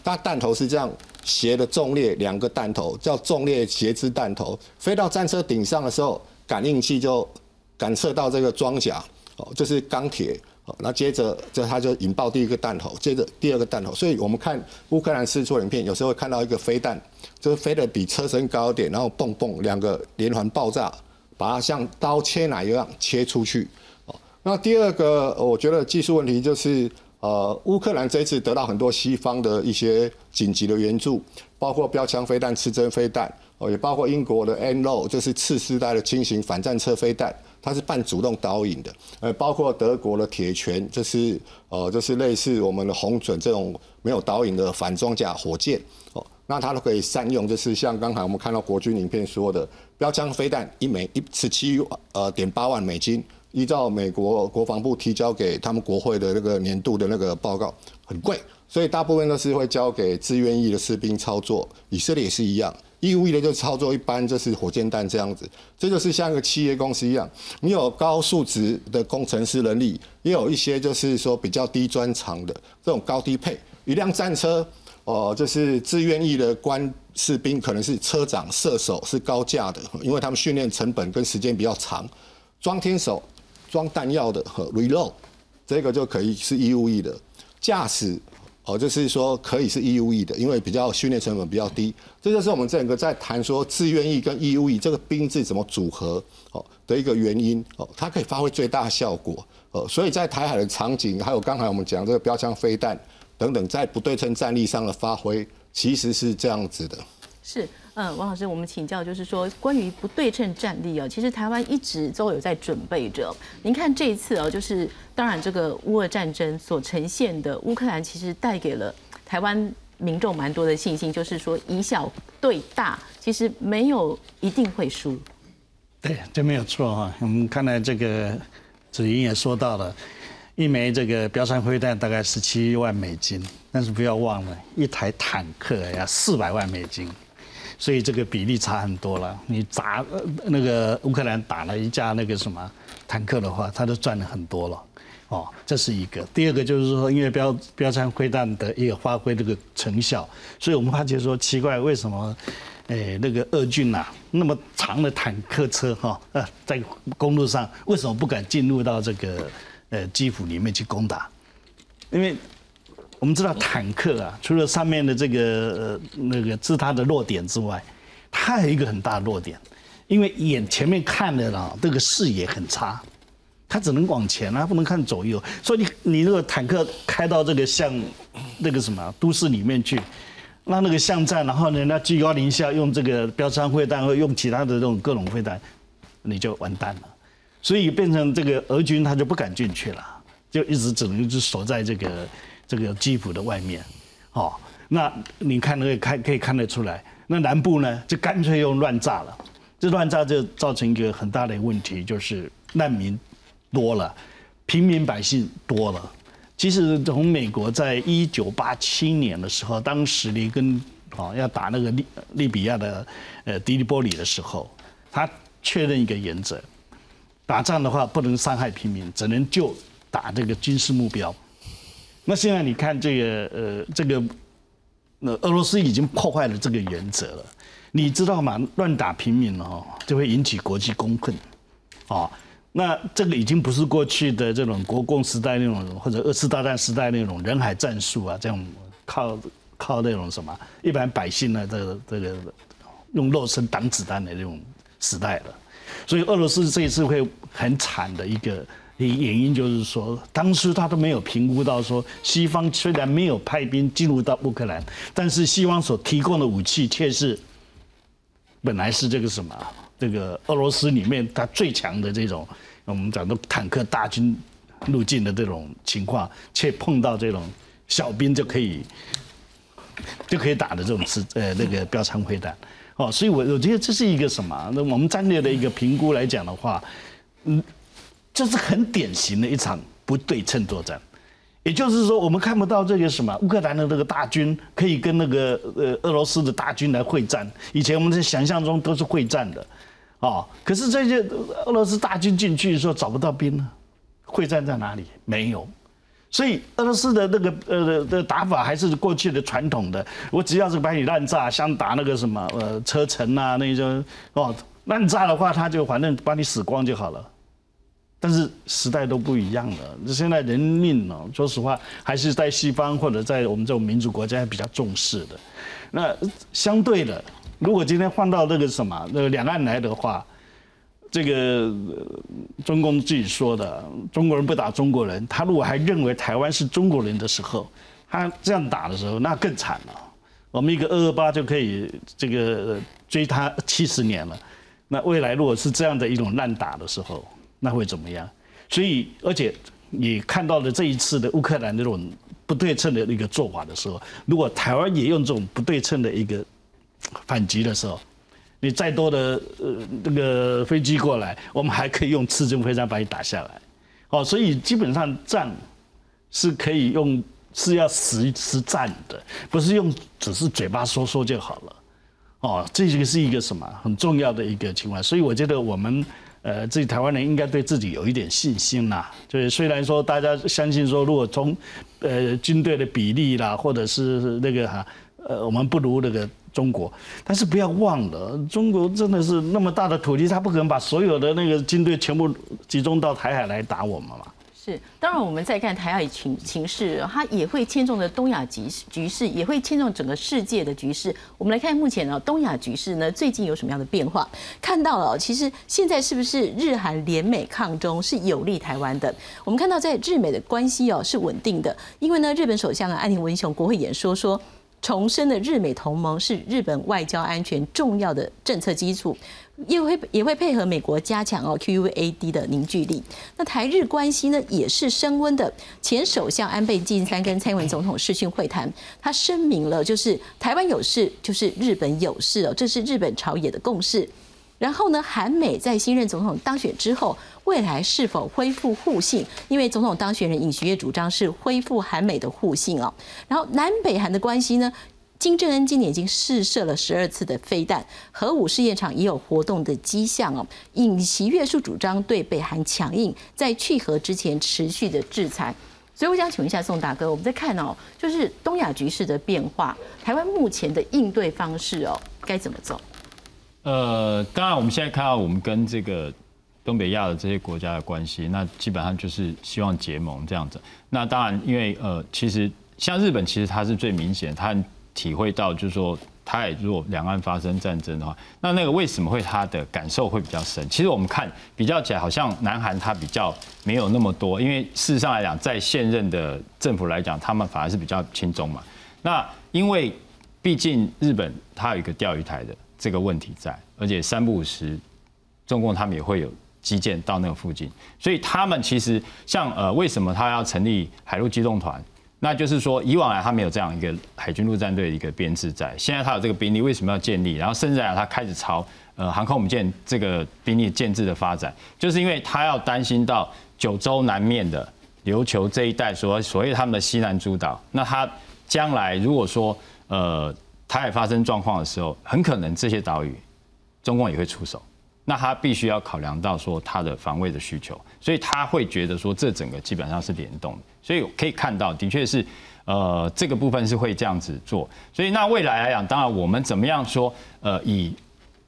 它弹头是这样斜的纵列两个弹头，叫纵列斜支弹头，飞到战车顶上的时候，感应器就感测到这个装甲，哦，就是钢铁，哦，那接着这它就引爆第一个弹头，接着第二个弹头，所以我们看乌克兰试错影片，有时候会看到一个飞弹，就是飞得比车身高一点，然后蹦蹦两个连环爆炸，把它像刀切奶一样切出去，哦，那第二个我觉得技术问题就是。呃，乌克兰这一次得到很多西方的一些紧急的援助，包括标枪飞弹、刺针飞弹，哦，也包括英国的 N o 就是次世代的轻型反战车飞弹，它是半主动导引的。呃，包括德国的铁拳，就是呃，就是类似我们的红准这种没有导引的反装甲火箭，哦，那它都可以善用，就是像刚才我们看到国军影片说的，标枪飞弹一枚一十七呃点八万美金。依照美国国防部提交给他们国会的那个年度的那个报告，很贵，所以大部分都是会交给自愿役的士兵操作。以色列也是一样，义务役的就操作一般，就是火箭弹这样子。这就是像一个企业公司一样，你有高素质的工程师能力，也有一些就是说比较低专长的这种高低配。一辆战车，哦，就是自愿役的官士兵，可能是车长、射手是高价的，因为他们训练成本跟时间比较长。装天手。装弹药的和 reload，这个就可以是义务役的。驾驶哦，就是说可以是 E U E 的，因为比较训练成本比较低。这就是我们整个在谈说自愿意跟 E U E 这个兵制怎么组合哦的一个原因哦，它可以发挥最大效果哦。所以在台海的场景，还有刚才我们讲这个标枪飞弹等等，在不对称战力上的发挥，其实是这样子的。是，嗯，王老师，我们请教，就是说关于不对称战力哦，其实台湾一直都有在准备着。您看这一次哦，就是当然这个乌俄战争所呈现的乌克兰，其实带给了台湾民众蛮多的信心，就是说以小对大，其实没有一定会输。对，这没有错哈。我们看来这个子莹也说到了，一枚这个标枪飞弹大概十七万美金，但是不要忘了，一台坦克要四百万美金。所以这个比例差很多了。你砸那个乌克兰打了一架那个什么坦克的话，他都赚了很多了。哦，这是一个。第二个就是说，因为标标枪飞弹的一个发挥这个成效，所以我们发觉说奇怪，为什么，诶那个俄军呐那么长的坦克车哈呃在公路上为什么不敢进入到这个呃基辅里面去攻打？因为。我们知道坦克啊，除了上面的这个呃那个是它的弱点之外，它还有一个很大的弱点，因为眼前面看的啦，这个视野很差，它只能往前啊，不能看左右。所以你你这个坦克开到这个像那个什么都市里面去，那那个巷战，然后人家居高临下用这个标枪会弹或用其他的这种各种会弹，你就完蛋了。所以变成这个俄军他就不敢进去了，就一直只能就守在这个。这个基辅的外面，哦，那你看那个看可以看得出来，那南部呢就干脆用乱炸了，这乱炸就造成一个很大的问题，就是难民多了，平民百姓多了。其实从美国在一九八七年的时候，当时你跟哦要打那个利利比亚的呃迪利波里的时候，他确认一个原则，打仗的话不能伤害平民，只能就打这个军事目标。那现在你看这个呃，这个那俄罗斯已经破坏了这个原则了，你知道吗？乱打平民哦，就会引起国际公愤，哦，那这个已经不是过去的这种国共时代那种或者二次大战时代那种人海战术啊，这样靠靠那种什么一般百姓呢，这个这个用肉身挡子弹的那种时代了，所以俄罗斯这一次会很惨的一个。原因就是说，当时他都没有评估到说，西方虽然没有派兵进入到乌克兰，但是西方所提供的武器却是本来是这个什么，这个俄罗斯里面它最强的这种，我们讲的坦克大军入境的这种情况，却碰到这种小兵就可以就可以打的这种是呃那个标枪飞弹，哦，所以我我觉得这是一个什么？那我们战略的一个评估来讲的话，嗯。这是很典型的一场不对称作战，也就是说，我们看不到这个什么乌克兰的这个大军可以跟那个呃俄罗斯的大军来会战。以前我们在想象中都是会战的，啊，可是这些俄罗斯大军进去的时候找不到兵呢，会战在哪里？没有，所以俄罗斯的那个呃的打法还是过去的传统的，我只要是把你烂炸，像打那个什么呃车臣啊那些哦，烂炸的话，他就反正把你死光就好了。但是时代都不一样了，现在人命呢，说实话还是在西方或者在我们这种民主国家比较重视的。那相对的，如果今天换到那个什么那个两岸来的话，这个中共自己说的中国人不打中国人，他如果还认为台湾是中国人的时候，他这样打的时候，那更惨了。我们一个二二八就可以这个追他七十年了，那未来如果是这样的一种乱打的时候，那会怎么样？所以，而且你看到了这一次的乌克兰这种不对称的一个做法的时候，如果台湾也用这种不对称的一个反击的时候，你再多的呃那个飞机过来，我们还可以用刺针飞弹把你打下来。哦，所以基本上战是可以用是要实实战的，不是用只是嘴巴说说就好了。哦，这个是一个什么很重要的一个情况。所以我觉得我们。呃，自己台湾人应该对自己有一点信心啦。就是虽然说大家相信说，如果从呃军队的比例啦，或者是那个哈，呃，我们不如那个中国，但是不要忘了，中国真的是那么大的土地，他不可能把所有的那个军队全部集中到台海来打我们嘛。是，当然我们再看台海情情势，它也会牵动的东亚局局势，也会牵动整个世界的局势。我们来看目前呢，东亚局势呢最近有什么样的变化？看到了，其实现在是不是日韩联美抗中是有利台湾的？我们看到在日美的关系哦是稳定的，因为呢日本首相啊岸田文雄国会演说说。重申的日美同盟是日本外交安全重要的政策基础，也会也会配合美国加强哦 QUAD 的凝聚力。那台日关系呢也是升温的。前首相安倍晋三跟蔡英文总统视讯会谈，他声明了就是台湾有事就是日本有事哦，这是日本朝野的共识。然后呢，韩美在新任总统当选之后，未来是否恢复互信？因为总统当选人尹锡悦主张是恢复韩美的互信哦。然后南北韩的关系呢，金正恩今年已经试射了十二次的飞弹，核武试验场也有活动的迹象哦。尹锡悦是主张对北韩强硬，在去核之前持续的制裁。所以我想请问一下宋大哥，我们在看哦，就是东亚局势的变化，台湾目前的应对方式哦，该怎么走？呃，当然，我们现在看到我们跟这个东北亚的这些国家的关系，那基本上就是希望结盟这样子。那当然，因为呃，其实像日本，其实它是最明显，它体会到就是说，他也如果两岸发生战争的话，那那个为什么会他的感受会比较深？其实我们看比较起来，好像南韩他比较没有那么多，因为事实上来讲，在现任的政府来讲，他们反而是比较轻松嘛。那因为毕竟日本它有一个钓鱼台的。这个问题在，而且三不五时，中共他们也会有基建到那个附近，所以他们其实像呃，为什么他要成立海陆机动团？那就是说，以往来他没有这样一个海军陆战队的一个编制在，现在他有这个兵力，为什么要建立？然后甚至啊，他开始朝呃航空母舰这个兵力建制的发展，就是因为他要担心到九州南面的琉球这一带，所所谓他们的西南诸岛，那他将来如果说呃。台海发生状况的时候，很可能这些岛屿，中共也会出手，那他必须要考量到说他的防卫的需求，所以他会觉得说这整个基本上是联动的，所以可以看到，的确是，呃，这个部分是会这样子做，所以那未来来讲，当然我们怎么样说，呃，以。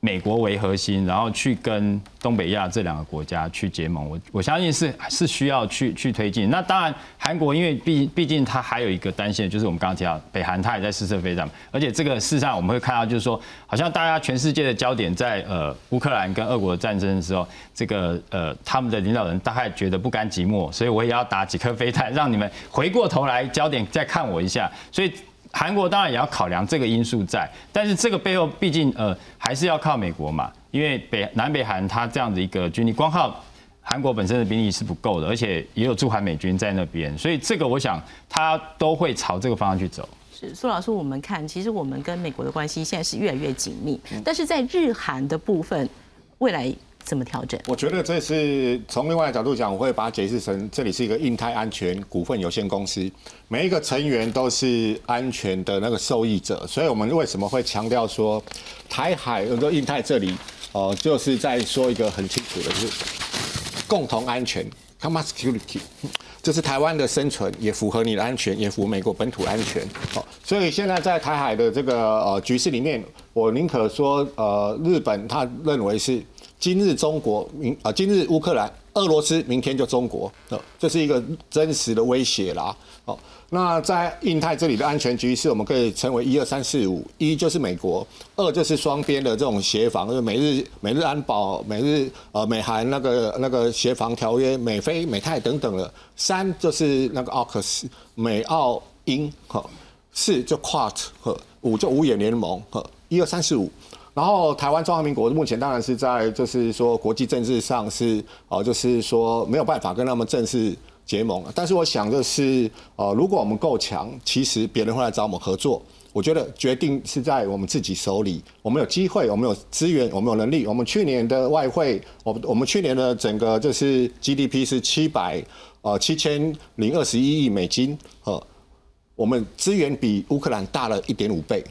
美国为核心，然后去跟东北亚这两个国家去结盟，我我相信是是需要去去推进。那当然，韩国因为毕毕竟它还有一个担心，就是我们刚刚提到北韩它也在试射飞弹，而且这个事实上我们会看到，就是说好像大家全世界的焦点在呃乌克兰跟俄国的战争的时候，这个呃他们的领导人大概觉得不甘寂寞，所以我也要打几颗飞弹，让你们回过头来焦点再看我一下，所以。韩国当然也要考量这个因素在，但是这个背后毕竟呃还是要靠美国嘛，因为北南北韩它这样的一个军力，光靠韩国本身的兵力是不够的，而且也有驻韩美军在那边，所以这个我想他都会朝这个方向去走。是苏老师，我们看其实我们跟美国的关系现在是越来越紧密，但是在日韩的部分，未来。怎么调整？我觉得这是从另外的角度讲，我会把它解释成这里是一个印太安全股份有限公司，每一个成员都是安全的那个受益者。所以我们为什么会强调说台海，有说印太这里哦，就是在说一个很清楚的，就是共同安全 c o m m o security） 这是台湾的生存，也符合你的安全，也符合美国本土安全。好，所以现在在台海的这个呃局势里面，我宁可说呃日本他认为是。今日中国，明啊，今日乌克兰、俄罗斯，明天就中国，呃，这是一个真实的威胁啦。哦，那在印太这里的安全局势，我们可以称为一二三四五，一就是美国，二就是双边的这种协防，就是美日美日安保、美日呃美韩那个那个协防条约、美菲美泰等等的，三就是那个奥克斯美澳英，哈，四就 QUAD，呵，五就五眼联盟，呵，一二三四五。然后台湾中华民国目前当然是在就是说国际政治上是哦，就是说没有办法跟他们正式结盟。但是我想的是，呃，如果我们够强，其实别人会来找我们合作。我觉得决定是在我们自己手里。我们有机会，我们有资源，我们有能力。我们去年的外汇，我我们去年的整个就是 GDP 是七百呃七千零二十一亿美金，呃，我们资源比乌克兰大了一点五倍。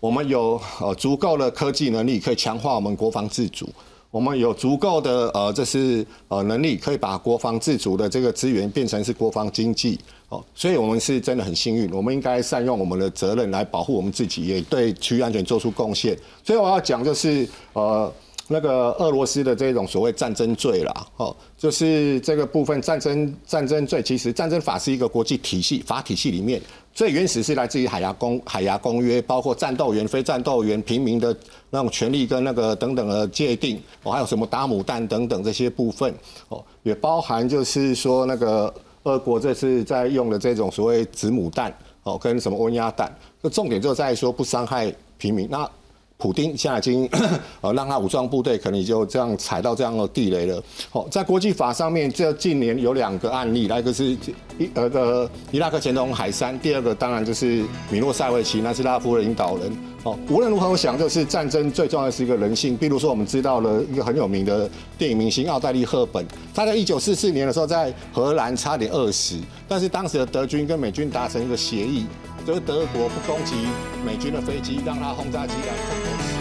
我们有呃足够的科技能力，可以强化我们国防自主。我们有足够的呃，这是呃能力，可以把国防自主的这个资源变成是国防经济哦，所以我们是真的很幸运，我们应该善用我们的责任来保护我们自己，也对区域安全做出贡献。所以我要讲就是呃。那个俄罗斯的这种所谓战争罪啦，哦，就是这个部分战争战争罪，其实战争法是一个国际体系法体系里面所以原始是来自于海牙公海牙公约，包括战斗员、非战斗员、平民的那种权利跟那个等等的界定，哦，还有什么打母弹等等这些部分，哦，也包含就是说那个俄国这次在用的这种所谓子母弹，哦，跟什么温压弹，那重点就在说不伤害平民。那普丁现在已经呃 让他武装部队可能就这样踩到这样的地雷了。好，在国际法上面，这近年有两个案例，一个是伊呃的伊拉克前总统海山，第二个当然就是米洛塞维奇，那是拉夫的领导人。哦，无论如何，我想就是战争最重要的是一个人性。比如说，我们知道了一个很有名的电影明星奥黛丽·赫本，她在一九四四年的时候在荷兰差点饿死，但是当时的德军跟美军达成一个协议，就是德国不攻击美军的飞机，让他轰炸机来。